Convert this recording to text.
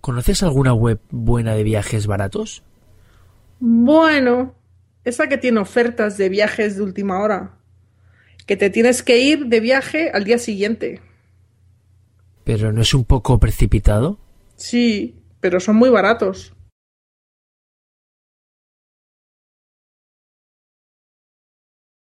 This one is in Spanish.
¿Conoces alguna web buena de viajes baratos? Bueno, esa que tiene ofertas de viajes de última hora. Que te tienes que ir de viaje al día siguiente. ¿Pero no es un poco precipitado? Sí, pero son muy baratos.